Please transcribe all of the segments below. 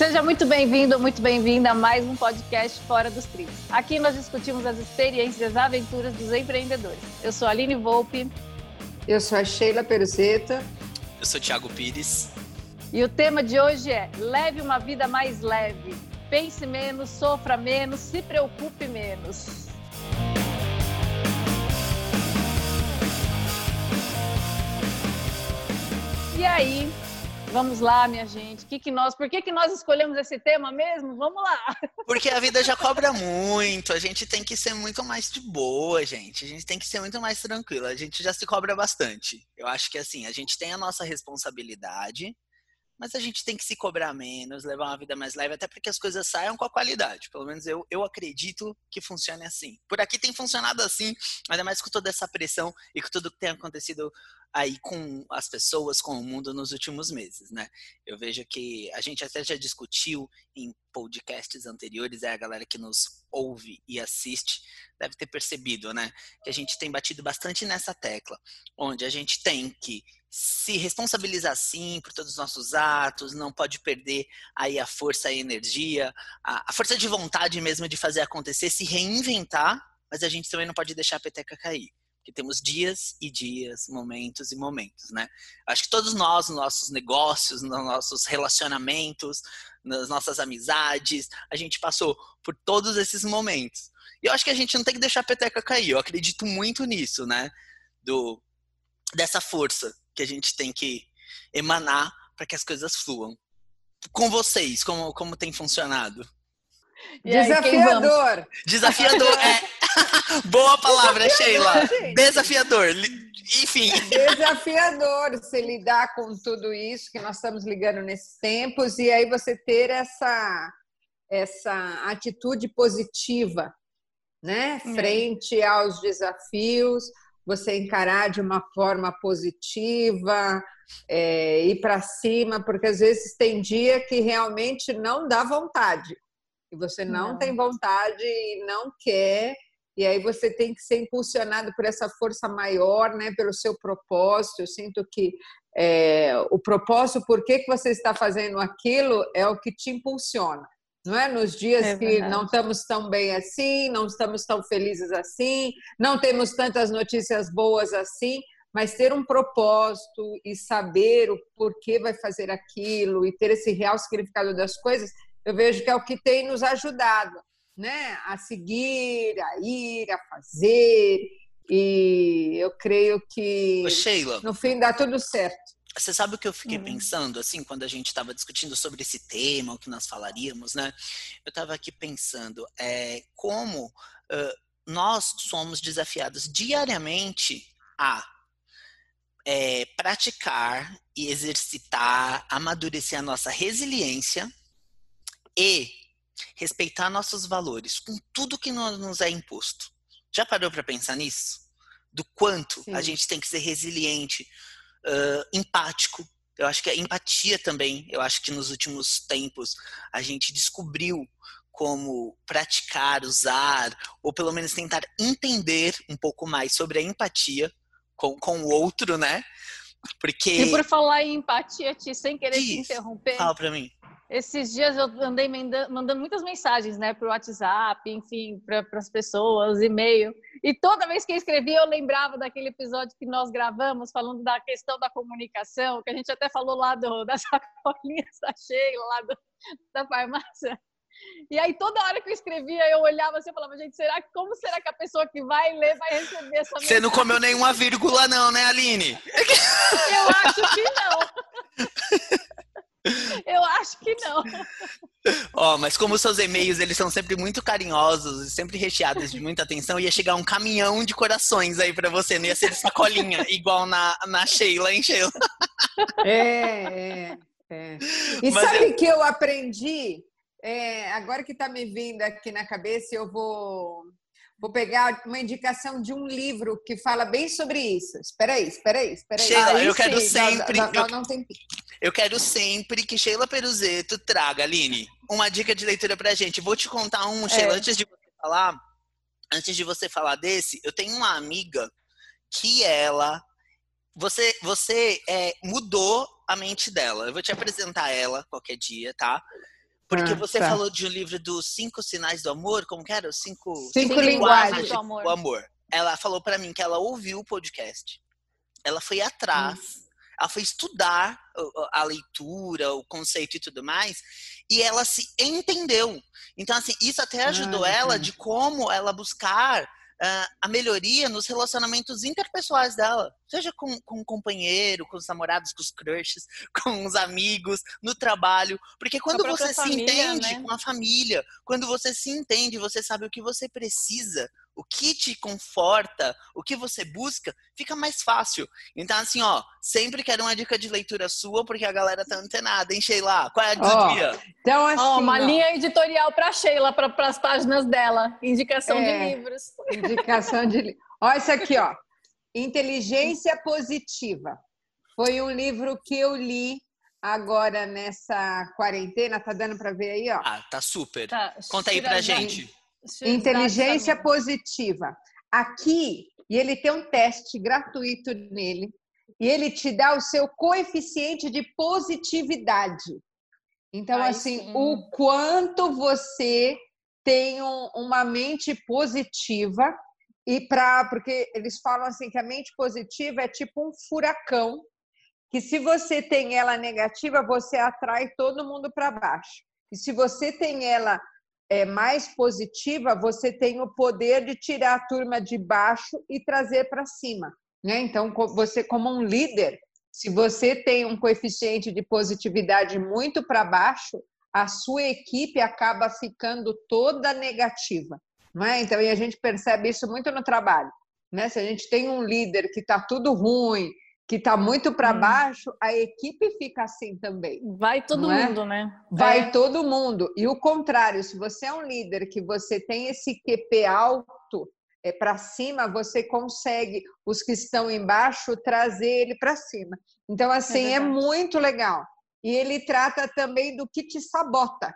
Seja muito bem-vindo, muito bem-vinda a mais um podcast Fora dos Trilhos. Aqui nós discutimos as experiências e as aventuras dos empreendedores. Eu sou a Aline Volpe. Eu sou a Sheila Peruzeta. Eu sou o Thiago Pires. E o tema de hoje é Leve uma vida mais leve. Pense menos, sofra menos, se preocupe menos. E aí, Vamos lá, minha gente. Que que nós, por que, que nós escolhemos esse tema mesmo? Vamos lá. Porque a vida já cobra muito. A gente tem que ser muito mais de boa, gente. A gente tem que ser muito mais tranquila. A gente já se cobra bastante. Eu acho que assim, a gente tem a nossa responsabilidade, mas a gente tem que se cobrar menos, levar uma vida mais leve, até para que as coisas saiam com a qualidade. Pelo menos eu, eu acredito que funcione assim. Por aqui tem funcionado assim, ainda mais com toda essa pressão e com tudo que tem acontecido aí com as pessoas, com o mundo nos últimos meses, né? Eu vejo que a gente até já discutiu em podcasts anteriores, é a galera que nos ouve e assiste deve ter percebido, né? Que a gente tem batido bastante nessa tecla, onde a gente tem que se responsabilizar sim por todos os nossos atos, não pode perder aí a força a energia, a, a força de vontade mesmo de fazer acontecer, se reinventar, mas a gente também não pode deixar a peteca cair que temos dias e dias, momentos e momentos, né? Acho que todos nós, nos nossos negócios, nos nossos relacionamentos, nas nossas amizades, a gente passou por todos esses momentos. E eu acho que a gente não tem que deixar a peteca cair. Eu acredito muito nisso, né? Do dessa força que a gente tem que emanar para que as coisas fluam. Com vocês, como como tem funcionado? Desafiador. Desafiador, é. Boa palavra, Sheila. Desafiador. Enfim. Desafiador você lidar com tudo isso que nós estamos ligando nesses tempos e aí você ter essa, essa atitude positiva, né? É. Frente aos desafios, você encarar de uma forma positiva, é, ir para cima, porque às vezes tem dia que realmente não dá vontade e você não, não, tem vontade e não quer, e aí você tem que ser impulsionado por essa força maior, né, pelo seu propósito. Eu sinto que é, o propósito, por que, que você está fazendo aquilo, é o que te impulsiona. Não é nos dias é que não estamos tão bem assim, não estamos tão felizes assim, não temos tantas notícias boas assim, mas ter um propósito e saber o porquê vai fazer aquilo e ter esse real significado das coisas eu vejo que é o que tem nos ajudado, né? A seguir, a ir, a fazer. E eu creio que Ô, Sheila, no fim dá tudo certo. Você sabe o que eu fiquei uhum. pensando, assim, quando a gente estava discutindo sobre esse tema, o que nós falaríamos, né? Eu estava aqui pensando é, como uh, nós somos desafiados diariamente a é, praticar e exercitar, amadurecer a nossa resiliência e respeitar nossos valores com tudo que nos é imposto. Já parou para pensar nisso? Do quanto Sim. a gente tem que ser resiliente, uh, empático. Eu acho que a empatia também, eu acho que nos últimos tempos a gente descobriu como praticar, usar, ou pelo menos tentar entender um pouco mais sobre a empatia com, com o outro, né? Porque. E por falar em empatia, Ti, sem querer Diz, te interromper. Fala pra mim. Esses dias eu andei mandando muitas mensagens, né, para o WhatsApp, enfim, para as pessoas, e-mail. E toda vez que eu escrevia, eu lembrava daquele episódio que nós gravamos, falando da questão da comunicação, que a gente até falou lá do, das sacolinhas da Sheila, lá do, da farmácia. E aí, toda hora que eu escrevia, eu olhava assim e falava, gente, será, como será que a pessoa que vai ler vai receber essa mensagem? Você não comeu nenhuma vírgula, não, né, Aline? Eu acho que não. Eu acho que não. Ó, oh, mas como seus e-mails eles são sempre muito carinhosos e sempre recheados de muita atenção, ia chegar um caminhão de corações aí para você, não ia ser sacolinha, igual na, na Sheila, hein, Sheila? É, é, é. E mas sabe o eu... que eu aprendi? É, agora que está me vindo aqui na cabeça, eu vou Vou pegar uma indicação de um livro que fala bem sobre isso. Espera aí, espera aí, espera aí. Sheila, ah, eu quero sempre. Não, não, não tem... Eu quero sempre que Sheila Peruzeto traga, Aline, uma dica de leitura pra gente. Vou te contar um, Sheila, é. antes de você falar. Antes de você falar desse, eu tenho uma amiga que ela. Você, você é, mudou a mente dela. Eu vou te apresentar ela qualquer dia, tá? Porque ah, você tá. falou de um livro dos cinco sinais do amor, como que era? Os cinco, cinco, cinco linguagens do amor. do amor. Ela falou para mim que ela ouviu o podcast. Ela foi atrás. Hum. Ela foi estudar a leitura, o conceito e tudo mais, e ela se entendeu. Então, assim, isso até ajudou ah, ela de como ela buscar uh, a melhoria nos relacionamentos interpessoais dela. Seja com, com um companheiro, com os namorados, com os crushes, com os amigos, no trabalho. Porque quando você família, se entende né? com a família, quando você se entende, você sabe o que você precisa, o que te conforta, o que você busca, fica mais fácil. Então, assim, ó, sempre quero uma dica de leitura sua, porque a galera tá antenada, hein, Sheila? Qual é a oh, dia? Então, assim, oh, uma ó, linha editorial para Sheila, para as páginas dela. Indicação é, de livros. Indicação de livros. Olha isso aqui, ó. Inteligência Positiva. Foi um livro que eu li agora nessa quarentena. Tá dando para ver aí, ó? Ah, tá super. Tá, Conta aí pra gente. Inteligência positiva. Aqui, e ele tem um teste gratuito nele, e ele te dá o seu coeficiente de positividade. Então, Ai, assim, sim. o quanto você tem um, uma mente positiva e para porque eles falam assim que a mente positiva é tipo um furacão que se você tem ela negativa você atrai todo mundo para baixo e se você tem ela é, mais positiva, você tem o poder de tirar a turma de baixo e trazer para cima. Né? Então, você, como um líder, se você tem um coeficiente de positividade muito para baixo, a sua equipe acaba ficando toda negativa. Não é? Então, e a gente percebe isso muito no trabalho. Né? Se a gente tem um líder que está tudo ruim, que está muito para hum. baixo, a equipe fica assim também. Vai todo é? mundo, né? Vai é. todo mundo. E o contrário, se você é um líder que você tem esse QP alto é, para cima, você consegue os que estão embaixo trazer ele para cima. Então, assim, é, é muito legal. E ele trata também do que te sabota.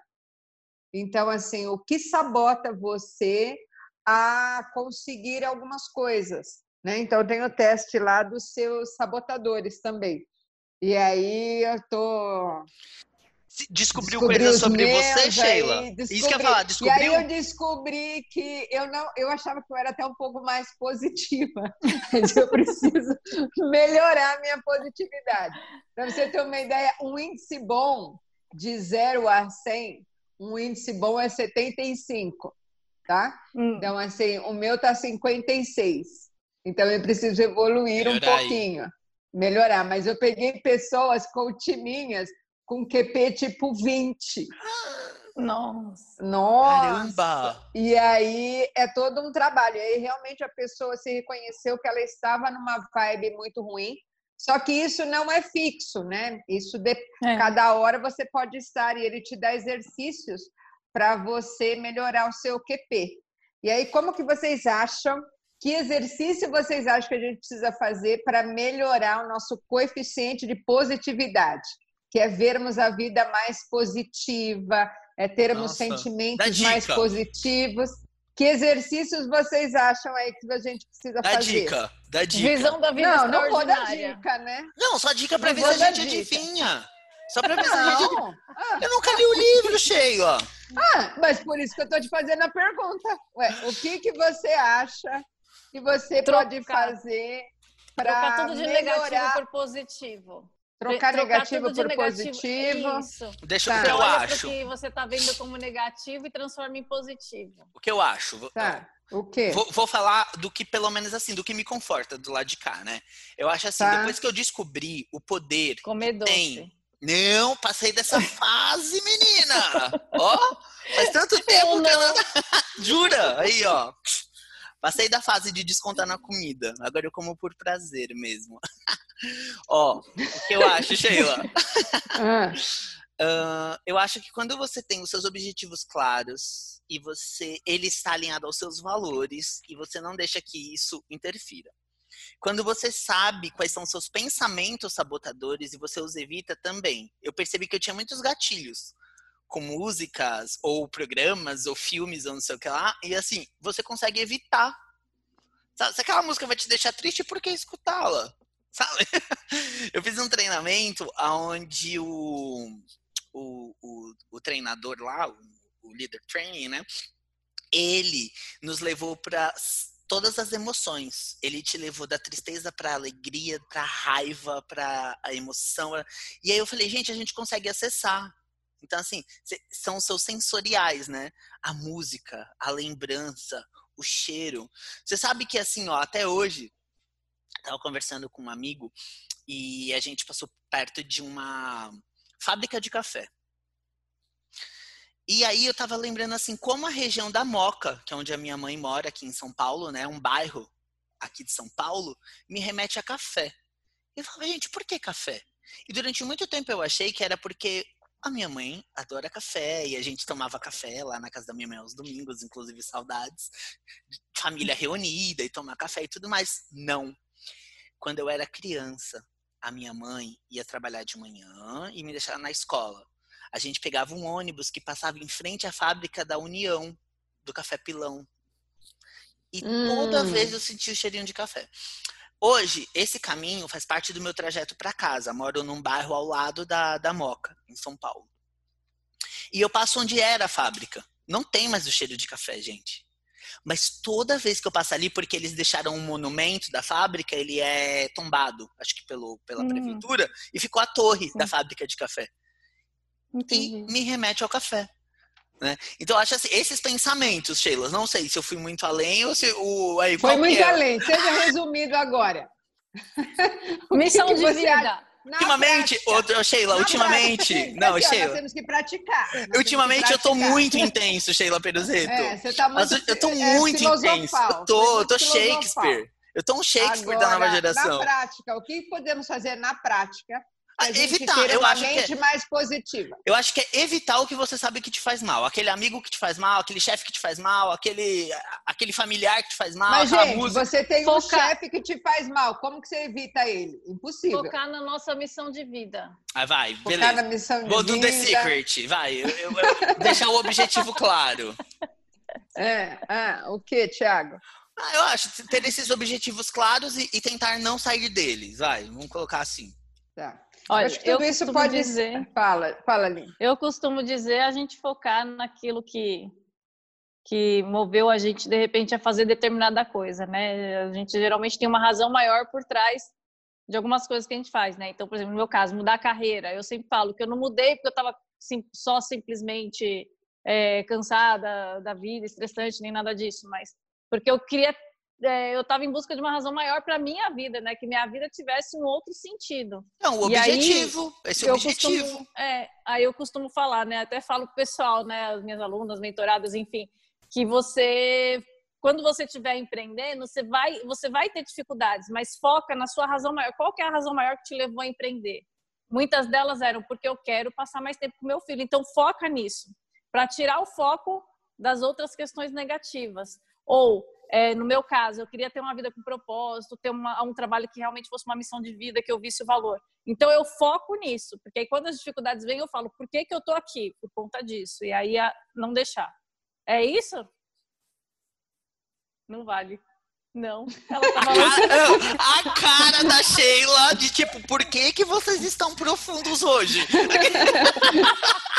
Então, assim, o que sabota você a conseguir algumas coisas. Né? Então, tem o teste lá dos seus sabotadores também. E aí eu tô. Descobriu Descobri coisas sobre você, Sheila? Descobri... Isso que eu ia falar, descobriu? E aí eu descobri que eu não, eu achava que eu era até um pouco mais positiva, mas eu preciso melhorar a minha positividade. Para você ter uma ideia, um índice bom de 0 a 100, um índice bom é 75, tá? Hum. Então, assim, o meu tá 56. Então eu preciso evoluir Melhorar um pouquinho, aí. melhorar. Mas eu peguei pessoas com timinhas com QP tipo 20. Nossa. Nossa. Caramba. E aí é todo um trabalho. E aí realmente a pessoa se reconheceu que ela estava numa vibe muito ruim. Só que isso não é fixo, né? Isso de é. cada hora você pode estar e ele te dá exercícios para você melhorar o seu QP. E aí como que vocês acham que exercício vocês acham que a gente precisa fazer para melhorar o nosso coeficiente de positividade? Que é vermos a vida mais positiva, é termos Nossa. sentimentos mais positivos. Que exercícios vocês acham aí que a gente precisa dá fazer? Dica, dá dica. Visão da vida Não, não vou dar dica, né? Não, só dica para ver se a gente adivinha. Só para ver se a gente ah. Eu nunca li o livro, cheio, ó. Ah, mas por isso que eu estou te fazendo a pergunta. Ué, o que, que você acha que você Trocar. pode fazer para tudo de melhorar... negativo por positivo. Trocar, Trocar negativo por negativo. positivo. Isso. Deixa tá. o que eu acho. O que você está vendo como negativo e transforma em positivo. O que eu acho. Tá. O quê? Vou, vou, falar do que, pelo menos assim, do que me conforta do lado de cá, né? Eu acho assim, tá. depois que eu descobri o poder Comer que doce. tem. Não, passei dessa fase, menina! ó, faz tanto tempo que não... Jura? Aí, ó. Passei da fase de descontar na comida. Agora eu como por prazer mesmo. Ó, o que eu acho, Sheila? uh, eu acho que quando você tem os seus objetivos claros e você ele está alinhado aos seus valores e você não deixa que isso interfira. Quando você sabe quais são seus pensamentos sabotadores e você os evita também. Eu percebi que eu tinha muitos gatilhos com músicas ou programas ou filmes ou não sei o que lá, e assim, você consegue evitar. Sabe? Se aquela música vai te deixar triste, por que escutá-la? Sabe? Eu fiz um treinamento onde o, o, o, o treinador lá, o, o líder training, né? Ele nos levou para todas as emoções. Ele te levou da tristeza para alegria, para raiva, para a emoção. E aí eu falei, gente, a gente consegue acessar. Então, assim, são seus sensoriais, né? A música, a lembrança, o cheiro. Você sabe que, assim, ó, até hoje, estava conversando com um amigo e a gente passou perto de uma fábrica de café. E aí eu tava lembrando assim, como a região da Moca, que é onde a minha mãe mora aqui em São Paulo, né, um bairro aqui de São Paulo, me remete a café. E eu falava, gente, por que café? E durante muito tempo eu achei que era porque a minha mãe adora café e a gente tomava café lá na casa da minha mãe aos domingos, inclusive saudades, família reunida e tomar café e tudo mais. Não. Quando eu era criança, a minha mãe ia trabalhar de manhã e me deixava na escola a gente pegava um ônibus que passava em frente à fábrica da União, do Café Pilão. E hum. toda vez eu sentia o cheirinho de café. Hoje, esse caminho faz parte do meu trajeto para casa. Moro num bairro ao lado da, da Moca, em São Paulo. E eu passo onde era a fábrica. Não tem mais o cheiro de café, gente. Mas toda vez que eu passo ali, porque eles deixaram um monumento da fábrica, ele é tombado, acho que pelo, pela hum. prefeitura, e ficou a torre Sim. da fábrica de café. Entendi. e me remete ao café. Né? Então, acho assim, esses pensamentos, Sheila, não sei se eu fui muito além ou se o. Aí, Foi muito é? além, seja resumido agora. Missão que que de vida. ultimamente, outro, Sheila, ultimamente. Prática, não, aqui, Sheila. Nós temos que praticar. ultimamente eu tô muito intenso, Sheila Peruzeto. É, você tá muito, eu tô é, muito intenso. Eu tô, eu tô Shakespeare. Eu tô um Shakespeare Agora, da nova geração. Na prática, o que podemos fazer na prática a evitar, eu acho que é, mais positiva. Eu acho que é evitar o que você sabe que te faz mal, aquele amigo que te faz mal, aquele chefe que te faz mal, aquele aquele familiar que te faz mal, Mas gente, música. você tem Focar... um chefe que te faz mal, como que você evita ele? Impossível. Focar na nossa missão de vida. Ah, vai, Focar beleza. na missão de Vou vida. do The Secret, vai, eu, eu, eu deixar o objetivo claro. É, ah, o que, Thiago? Ah, eu acho ter esses objetivos claros e, e tentar não sair deles, vai, vamos colocar assim. Tá. Olha, Acho que tudo isso pode dizer. Fala, fala ali. Eu costumo dizer a gente focar naquilo que que moveu a gente de repente a fazer determinada coisa, né? A gente geralmente tem uma razão maior por trás de algumas coisas que a gente faz, né? Então, por exemplo, no meu caso, mudar a carreira. Eu sempre falo que eu não mudei porque eu estava só simplesmente é, cansada da vida, estressante, nem nada disso, mas porque eu queria eu estava em busca de uma razão maior para minha vida, né? Que minha vida tivesse um outro sentido. Não, o objetivo, aí, esse objetivo. Costumo, é, aí eu costumo falar, né? Até falo pro pessoal, né? As minhas alunas, mentoradas, enfim, que você, quando você estiver empreendendo, você vai, você vai ter dificuldades, mas foca na sua razão maior. Qual que é a razão maior que te levou a empreender? Muitas delas eram porque eu quero passar mais tempo com meu filho. Então foca nisso, para tirar o foco das outras questões negativas. Ou é, no meu caso, eu queria ter uma vida com propósito, ter uma, um trabalho que realmente fosse uma missão de vida, que eu visse o valor. Então, eu foco nisso, porque aí quando as dificuldades vêm, eu falo, por que, que eu tô aqui? Por conta disso. E aí, a, não deixar. É isso? Não vale. Não. Ela tá a, a cara da Sheila de tipo, por que, que vocês estão profundos hoje?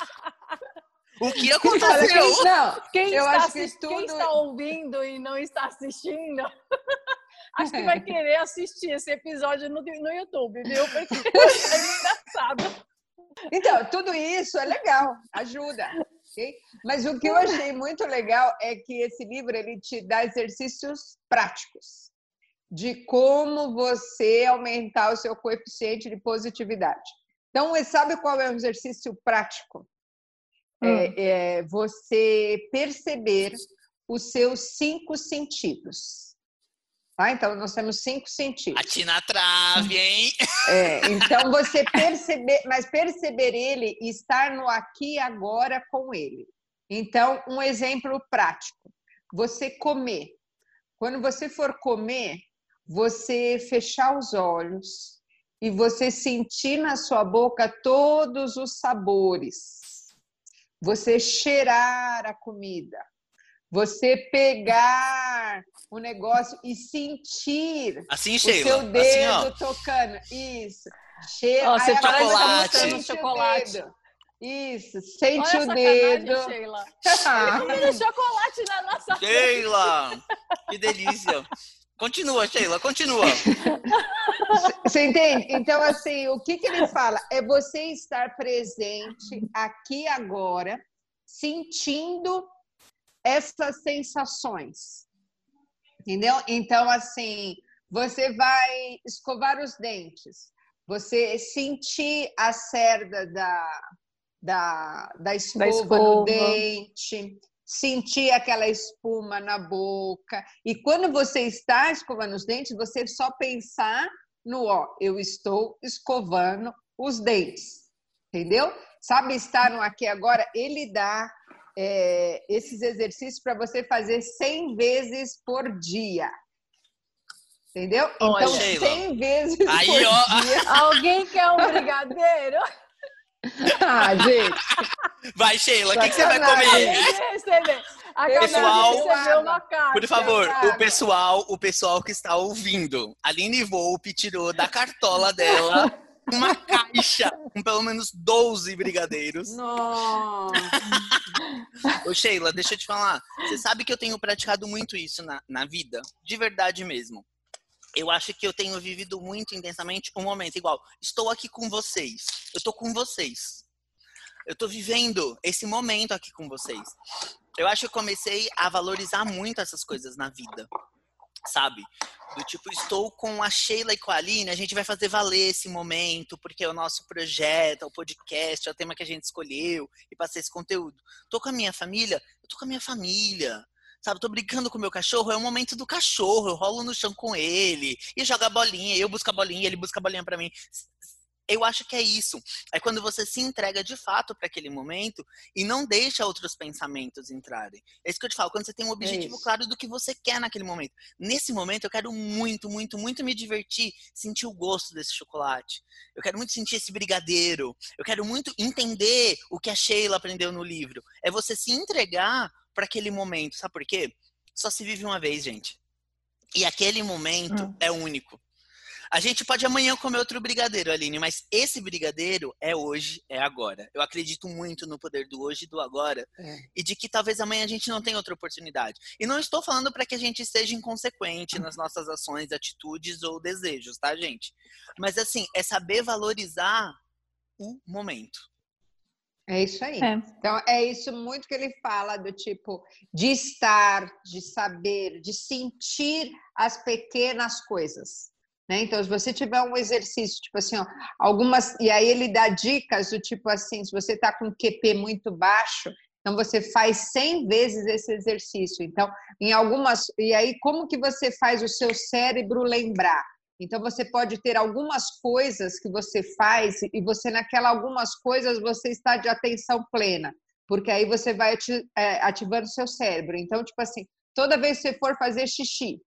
O que aconteceu? Não, quem, eu está, acho que tudo... quem está ouvindo e não está assistindo, acho que vai querer assistir esse episódio no, no YouTube, viu? Porque é engraçado. Então, tudo isso é legal, ajuda. Okay? Mas o que eu achei muito legal é que esse livro ele te dá exercícios práticos de como você aumentar o seu coeficiente de positividade. Então, sabe qual é o exercício prático? É, hum. é, você perceber os seus cinco sentidos. Tá? Então, nós temos cinco sentidos. Ati na trave, hein? É, então, você perceber, mas perceber ele e estar no aqui e agora com ele. Então, um exemplo prático. Você comer. Quando você for comer, você fechar os olhos e você sentir na sua boca todos os sabores você cheirar a comida, você pegar o negócio e sentir assim, o Sheila, seu assim, dedo assim, tocando. Isso. Cheira. Oh, você de chocolate. chocolate. Isso, sente Olha o dedo. Sheila. Comendo chocolate na nossa Sheila! Que delícia! Continua, Sheila, continua. Você entende? Então, assim, o que, que ele fala? É você estar presente aqui agora, sentindo essas sensações. Entendeu? Então, assim, você vai escovar os dentes, você sentir a cerda da, da, da, escova, da escova no dente, sentir aquela espuma na boca. E quando você está escovando os dentes, você só pensar no ó, eu estou escovando os dentes. Entendeu? Sabe estar no aqui agora? Ele dá é, esses exercícios para você fazer 100 vezes por dia. Entendeu? Então, 100 vezes Aí, por ó. dia. Alguém quer um brigadeiro? Ah, gente. Vai, Sheila, o que, que, você vai comer? Pessoal, por favor, o pessoal, o pessoal que está ouvindo, Aline Volpe tirou da cartola dela uma caixa com pelo menos 12 brigadeiros. Nossa. Ô, Sheila, deixa eu te falar. Você sabe que eu tenho praticado muito isso na, na vida? De verdade mesmo eu acho que eu tenho vivido muito intensamente um momento igual. Estou aqui com vocês. Eu estou com vocês. Eu estou vivendo esse momento aqui com vocês. Eu acho que eu comecei a valorizar muito essas coisas na vida. Sabe? Do tipo, estou com a Sheila e com a Aline, a gente vai fazer valer esse momento, porque é o nosso projeto, é o podcast, é o tema que a gente escolheu e passei esse conteúdo. Estou com a minha família, eu estou com a minha família sabe? Tô brincando com o meu cachorro, é o momento do cachorro, eu rolo no chão com ele, e joga a bolinha, eu busco a bolinha, ele busca a bolinha para mim. Eu acho que é isso. É quando você se entrega de fato para aquele momento e não deixa outros pensamentos entrarem. É isso que eu te falo, quando você tem um objetivo é claro do que você quer naquele momento. Nesse momento, eu quero muito, muito, muito me divertir, sentir o gosto desse chocolate. Eu quero muito sentir esse brigadeiro. Eu quero muito entender o que a Sheila aprendeu no livro. É você se entregar para aquele momento. Sabe por quê? Só se vive uma vez, gente. E aquele momento hum. é único. A gente pode amanhã comer outro brigadeiro, Aline, mas esse brigadeiro é hoje, é agora. Eu acredito muito no poder do hoje e do agora é. e de que talvez amanhã a gente não tenha outra oportunidade. E não estou falando para que a gente seja inconsequente nas nossas ações, atitudes ou desejos, tá, gente? Mas assim, é saber valorizar o momento. É isso aí. É. Então, é isso muito que ele fala do tipo de estar, de saber, de sentir as pequenas coisas. Né? Então, se você tiver um exercício, tipo assim, ó, algumas. E aí ele dá dicas do tipo assim: se você está com QP muito baixo, então você faz 100 vezes esse exercício. Então, em algumas. E aí, como que você faz o seu cérebro lembrar? Então você pode ter algumas coisas que você faz e você naquela algumas coisas você está de atenção plena, porque aí você vai é, ativando o seu cérebro. Então tipo assim, toda vez que você for fazer xixi,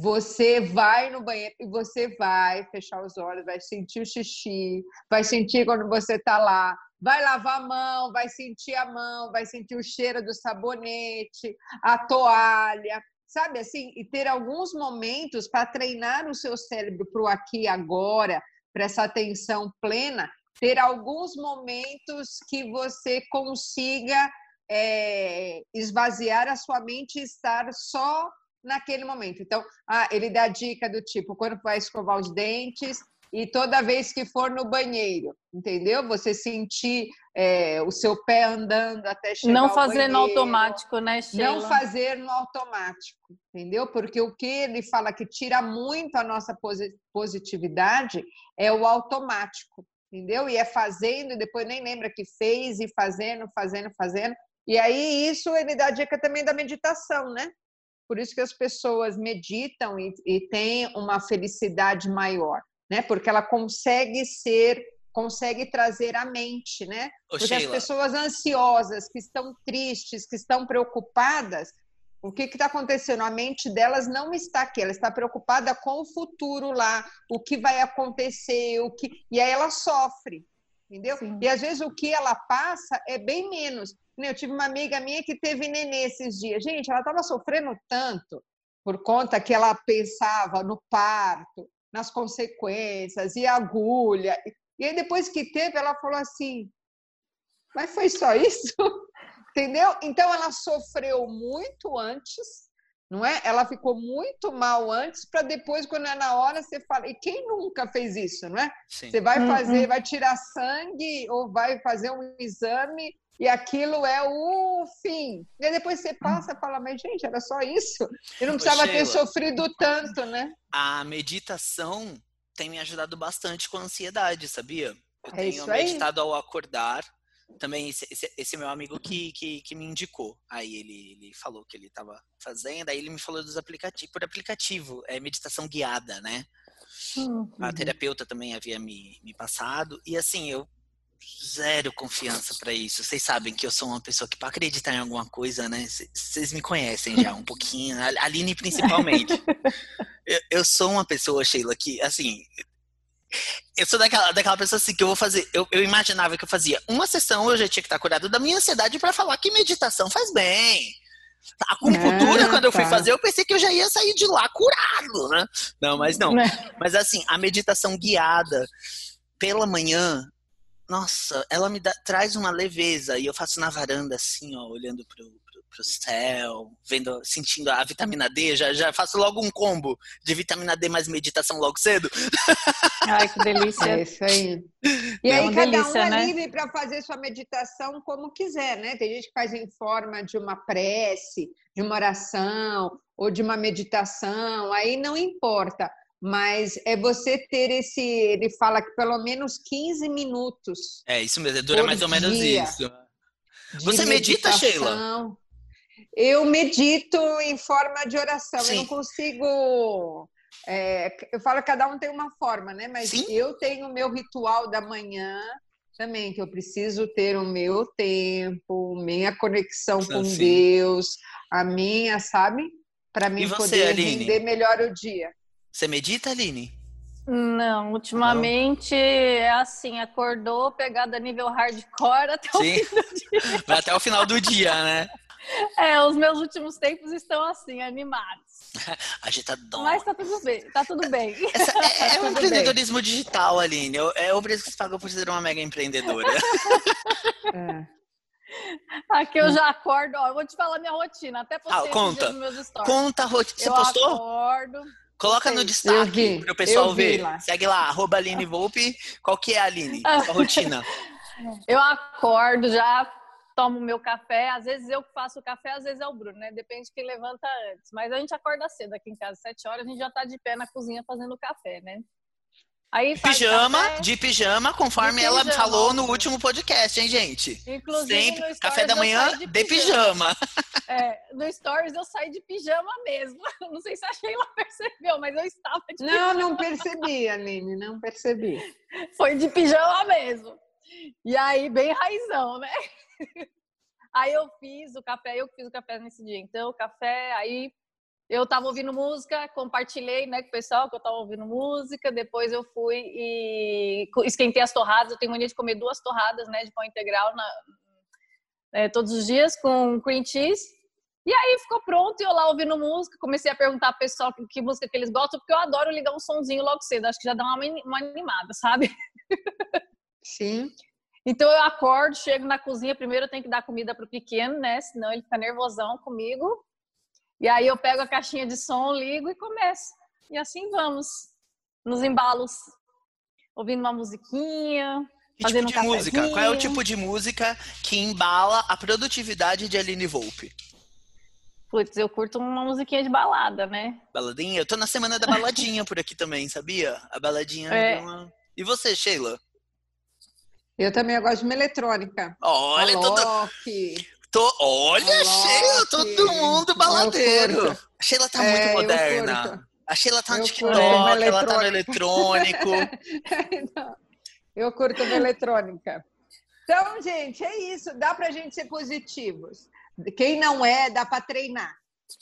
você vai no banheiro e você vai fechar os olhos, vai sentir o xixi, vai sentir quando você está lá, vai lavar a mão, vai sentir a mão, vai sentir o cheiro do sabonete, a toalha sabe assim, e ter alguns momentos para treinar o seu cérebro para o aqui e agora, para essa atenção plena, ter alguns momentos que você consiga é, esvaziar a sua mente e estar só naquele momento. Então, ah, ele dá dica do tipo, quando vai escovar os dentes, e toda vez que for no banheiro, entendeu? Você sentir é, o seu pé andando até chegar Não fazer no automático, né, Sheila? Não fazer no automático, entendeu? Porque o que ele fala que tira muito a nossa positividade é o automático, entendeu? E é fazendo e depois nem lembra que fez e fazendo, fazendo, fazendo. E aí isso ele dá dica também da meditação, né? Por isso que as pessoas meditam e, e têm uma felicidade maior né? Porque ela consegue ser, consegue trazer a mente, né? Ô, Porque Sheila. as pessoas ansiosas, que estão tristes, que estão preocupadas, o que está acontecendo? A mente delas não está aqui, ela está preocupada com o futuro lá, o que vai acontecer, o que e aí ela sofre, entendeu? Sim. E às vezes o que ela passa é bem menos. Eu tive uma amiga minha que teve nenê esses dias. Gente, ela estava sofrendo tanto por conta que ela pensava no parto, nas consequências, e agulha. E aí, depois que teve, ela falou assim: Mas foi só isso? Entendeu? Então ela sofreu muito antes, não é? Ela ficou muito mal antes para depois, quando é na hora, você fala. E quem nunca fez isso, não é? Sim. Você vai fazer, uhum. vai tirar sangue ou vai fazer um exame e aquilo é o fim. E depois você passa e fala, mas gente, era só isso. E não precisava ter sofrido tanto, né? A meditação tem me ajudado bastante com a ansiedade, sabia? Eu é tenho meditado ao acordar também esse, esse, esse, meu amigo que, que, que, me indicou. Aí ele, ele falou que ele estava fazendo, aí ele me falou dos aplicativos, por aplicativo, é meditação guiada, né? Uhum. A terapeuta também havia me, me passado. E assim, eu zero confiança para isso. Vocês sabem que eu sou uma pessoa que para acreditar em alguma coisa, né? Vocês me conhecem já um pouquinho, a Aline principalmente. eu, eu, sou uma pessoa, Sheila, que assim, eu sou daquela, daquela pessoa assim que eu vou fazer. Eu, eu imaginava que eu fazia uma sessão, eu já tinha que estar curado da minha ansiedade para falar que meditação faz bem. A acupuntura, é, quando eu fui tá. fazer, eu pensei que eu já ia sair de lá curado, né? Não, mas não. É. Mas assim, a meditação guiada pela manhã, nossa, ela me dá, traz uma leveza. E eu faço na varanda, assim, ó, olhando pro, pro céu, vendo, sentindo a vitamina D, já, já faço logo um combo de vitamina D mais meditação logo cedo. Ai, que delícia. É isso aí. E é aí cada delícia, um é né? livre para fazer sua meditação como quiser, né? Tem gente que faz em forma de uma prece, de uma oração ou de uma meditação, aí não importa. Mas é você ter esse, ele fala que pelo menos 15 minutos. É, isso mesmo, dura mais ou menos isso. Você medita, Sheila? Eu medito em forma de oração. Sim. Eu não consigo. É, eu falo que cada um tem uma forma, né? Mas Sim. eu tenho o meu ritual da manhã também, que eu preciso ter o meu tempo, minha conexão com assim. Deus, a minha, sabe? Para mim você, poder Aline? render melhor o dia. Você medita, Aline? Não, ultimamente Não. é assim, acordou, pegada nível hardcore até Sim. o fim do dia. Vai até o final do dia, né? É, os meus últimos tempos estão assim, animados. Agitadão. Mas tá tudo bem, tá tudo bem. Essa, é, é um empreendedorismo bem. digital, Aline. É o preço que você pagou por ser uma mega empreendedora. É. Aqui eu já acordo, ó, eu vou te falar minha rotina, até postei ah, conta. meus stories. Conta a rotina. Você eu postou? acordo. Coloca no destaque para o pessoal ver. Lá. Segue lá, arroba Aline Volpe. Qual que é a Aline? A rotina? Eu acordo já, tomo meu café. Às vezes eu faço o café, às vezes é o Bruno, né? Depende de quem levanta antes. Mas a gente acorda cedo aqui em casa, sete horas, a gente já tá de pé na cozinha fazendo café, né? Aí pijama, café, de pijama, conforme de ela pijama. falou no último podcast, hein, gente? Inclusive, Sempre café da manhã de, de pijama. É, no Stories eu saí de pijama mesmo. Não sei se a Sheila percebeu, mas eu estava de Não, pijama. não percebi, Aline, não percebi. Foi de pijama mesmo. E aí, bem raizão, né? Aí eu fiz o café, eu fiz o café nesse dia. Então, o café, aí eu tava ouvindo música, compartilhei né, com o pessoal que eu tava ouvindo música, depois eu fui e esquentei as torradas. Eu tenho mania de comer duas torradas né, de pão integral na, é, todos os dias com cream cheese. E aí ficou pronto, e eu lá ouvindo música, comecei a perguntar pro pessoal que, que, música que eles gostam, porque eu adoro ligar um sonzinho logo cedo, acho que já dá uma, uma animada, sabe? Sim. Então eu acordo, chego na cozinha, primeiro eu tenho que dar comida pro pequeno, né? Senão ele fica nervosão comigo. E aí eu pego a caixinha de som, ligo e começo. E assim vamos, nos embalos, ouvindo uma musiquinha, que tipo de um música? Qual é o tipo de música que embala a produtividade de Aline Volpe? Putz, eu curto uma musiquinha de balada, né? Baladinha? Eu tô na semana da baladinha por aqui também, sabia? A baladinha é. Uma... E você, Sheila? Eu também gosto de uma eletrônica. Olha, todo... Tô... Olha, Sheila, todo mundo baladeiro. A Sheila tá é, muito moderna. A Sheila tá no eu TikTok, ela tá no eletrônico. eu curto uma eletrônica. Então, gente, é isso. Dá pra gente ser positivos. Quem não é, dá para treinar.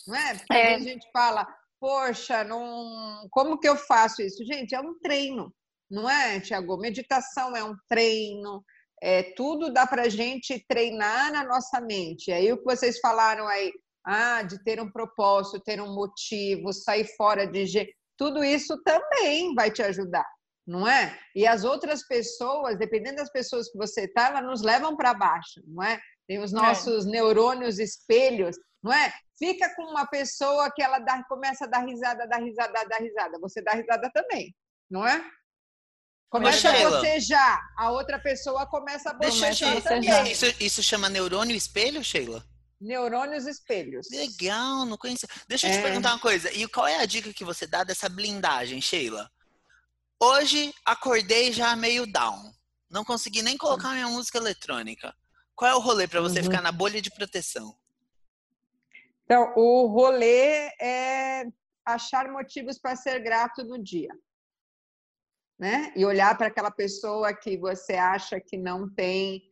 Não é? Porque é. a gente fala, poxa, não... como que eu faço isso? Gente, é um treino não é, Tiago? Meditação é um treino, é, tudo dá para a gente treinar na nossa mente. Aí o que vocês falaram aí, ah, de ter um propósito, ter um motivo, sair fora de tudo isso também vai te ajudar. não é? E as outras pessoas, dependendo das pessoas que você está, elas nos levam para baixo, não é? Tem os é. nossos é. neurônios espelhos, não é? Fica com uma pessoa que ela dá, começa a dar risada, dar risada, dar risada. Você dá risada também, não é? Começa a bocejar, a outra pessoa começa a bocejar também. Isso, isso chama neurônio espelho, Sheila? Neurônios espelhos. Legal, não conhecia. Deixa eu te é. perguntar uma coisa. E qual é a dica que você dá dessa blindagem, Sheila? Hoje acordei já meio down. Não consegui nem colocar minha música eletrônica. Qual é o rolê para você uhum. ficar na bolha de proteção? Então, o rolê é achar motivos para ser grato no dia. Né? E olhar para aquela pessoa que você acha que não tem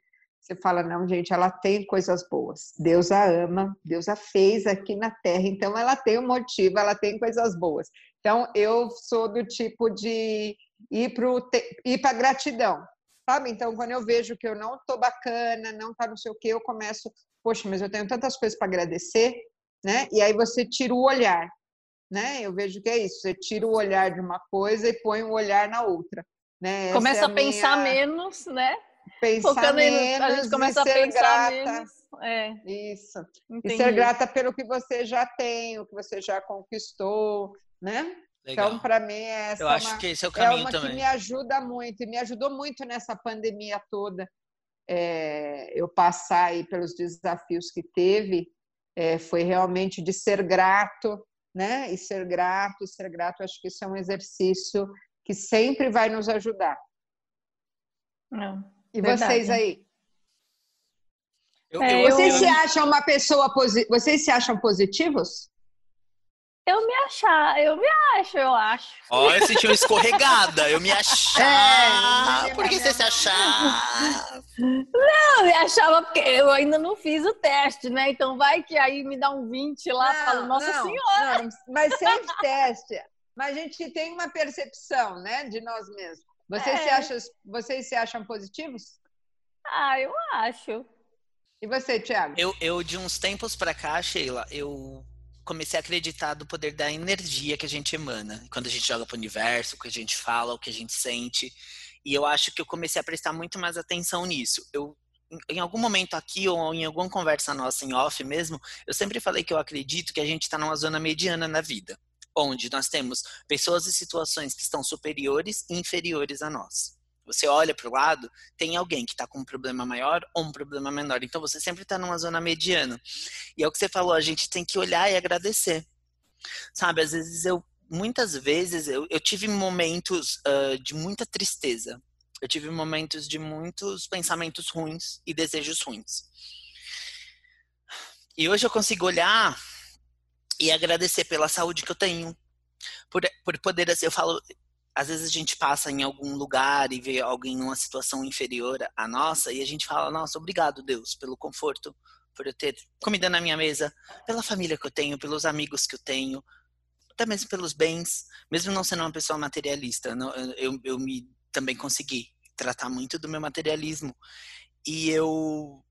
você fala, não, gente, ela tem coisas boas. Deus a ama, Deus a fez aqui na Terra, então ela tem um motivo, ela tem coisas boas. Então, eu sou do tipo de ir para a gratidão, sabe? Então, quando eu vejo que eu não estou bacana, não está não sei o quê, eu começo, poxa, mas eu tenho tantas coisas para agradecer, né? E aí você tira o olhar, né? Eu vejo que é isso, você tira o olhar de uma coisa e põe o olhar na outra. Né? Começa é a, a minha... pensar menos, né? pensar Focando menos, a gente começa a pensar grata. menos. É. Isso. Entendi. E ser grata pelo que você já tem, o que você já conquistou, né? Legal. Então, para mim, essa Eu acho uma, que esse é o caminho é uma também. que me ajuda muito, e me ajudou muito nessa pandemia toda. É, eu passar aí pelos desafios que teve, é, foi realmente de ser grato, né? E ser grato, e ser grato, acho que isso é um exercício que sempre vai nos ajudar. Não. E Verdade. vocês aí? Eu, eu, vocês eu, se acham uma pessoa vocês se acham positivos? Eu me achar, eu me acho, eu acho. Ó, oh, eu senti uma escorregada, eu me achar. É, Por que você se achar? Não, me achava porque eu ainda não fiz o teste, né? Então vai que aí me dá um 20 lá, não, falo, nossa não, senhora. Não, mas sem teste. Mas a gente tem uma percepção, né, de nós mesmos. Vocês, é. se acham, vocês se acham positivos? Ah, eu acho. E você, Thiago? Eu, eu de uns tempos para cá, Sheila, eu comecei a acreditar do poder da energia que a gente emana. Quando a gente joga para o universo, o que a gente fala, o que a gente sente. E eu acho que eu comecei a prestar muito mais atenção nisso. Eu em algum momento aqui ou em alguma conversa nossa em off mesmo, eu sempre falei que eu acredito que a gente está numa zona mediana na vida onde nós temos pessoas e situações que estão superiores e inferiores a nós. Você olha para o lado, tem alguém que está com um problema maior ou um problema menor. Então você sempre está numa zona mediana. E é o que você falou, a gente tem que olhar e agradecer. Sabe, às vezes eu, muitas vezes eu, eu tive momentos uh, de muita tristeza. Eu tive momentos de muitos pensamentos ruins e desejos ruins. E hoje eu consigo olhar e agradecer pela saúde que eu tenho. Por, por poder, assim, eu falo, às vezes a gente passa em algum lugar e vê alguém numa situação inferior à nossa e a gente fala, nossa, obrigado, Deus, pelo conforto, por eu ter comida na minha mesa, pela família que eu tenho, pelos amigos que eu tenho, até mesmo pelos bens, mesmo não sendo uma pessoa materialista, eu, eu me também consegui tratar muito do meu materialismo. E eu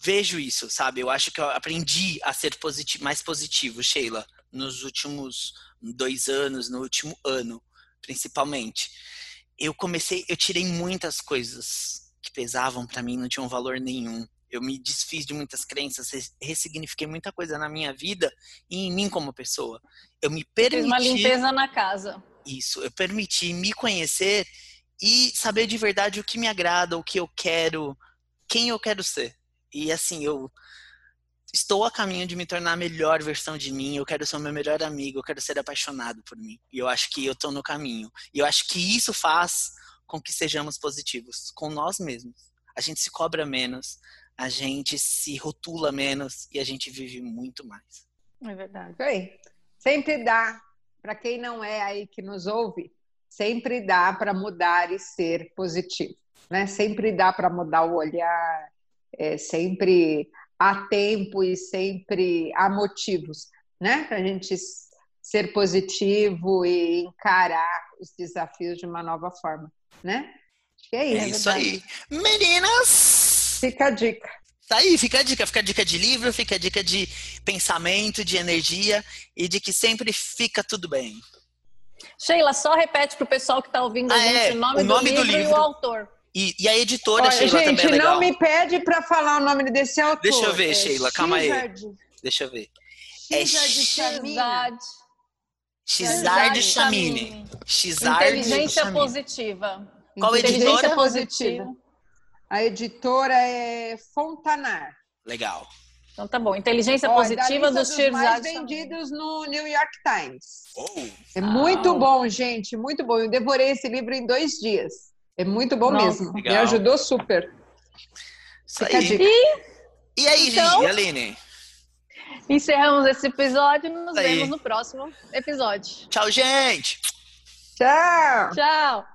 vejo isso, sabe? Eu acho que eu aprendi a ser positivo, mais positivo, Sheila, nos últimos dois anos, no último ano, principalmente. Eu comecei, eu tirei muitas coisas que pesavam para mim, não tinham valor nenhum. Eu me desfiz de muitas crenças, ressignifiquei muita coisa na minha vida e em mim como pessoa. Eu me permiti. Fiz uma limpeza na casa. Isso, eu permiti me conhecer e saber de verdade o que me agrada, o que eu quero, quem eu quero ser. E assim, eu estou a caminho de me tornar a melhor versão de mim, eu quero ser o meu melhor amigo, eu quero ser apaixonado por mim. E eu acho que eu estou no caminho. E eu acho que isso faz com que sejamos positivos com nós mesmos. A gente se cobra menos, a gente se rotula menos e a gente vive muito mais. É verdade. Aí. Sempre dá, para quem não é aí que nos ouve, sempre dá para mudar e ser positivo. Né? Sempre dá para mudar o olhar, é, sempre há tempo e sempre há motivos, né? Para a gente ser positivo e encarar os desafios de uma nova forma, né? Acho que é isso. É isso aí. Meninas! Fica a dica. Tá aí, fica a dica. Fica a dica de livro, fica a dica de pensamento, de energia e de que sempre fica tudo bem. Sheila, só repete para o pessoal que está ouvindo a Ah, gente é, o nome, o nome do, do livro e livro. o autor. E, e a editora, Olha, Sheila, gente, também é legal. não me pede para falar o nome desse autor. Deixa eu ver, É Sheila, calma aí. Deixa eu ver. É. Xizard. Xizard Inteligência Chamini. positiva. Qual Inteligência editora? positiva. A editora é Fontanar. Legal. Então tá bom. Inteligência positiva dos mais Shirzad. vendidos no New York Times. Oh, É muito bom, gente, muito bom. Eu devorei esse livro em dois dias. É muito bom Nossa, mesmo. legal. Me ajudou super. isso Fica aí. dica. E aí, Então- gente? E Aline? Encerramos esse episódio. Nos Aí. vemos no próximo episódio. Tchau, gente! Tchau! Tchau!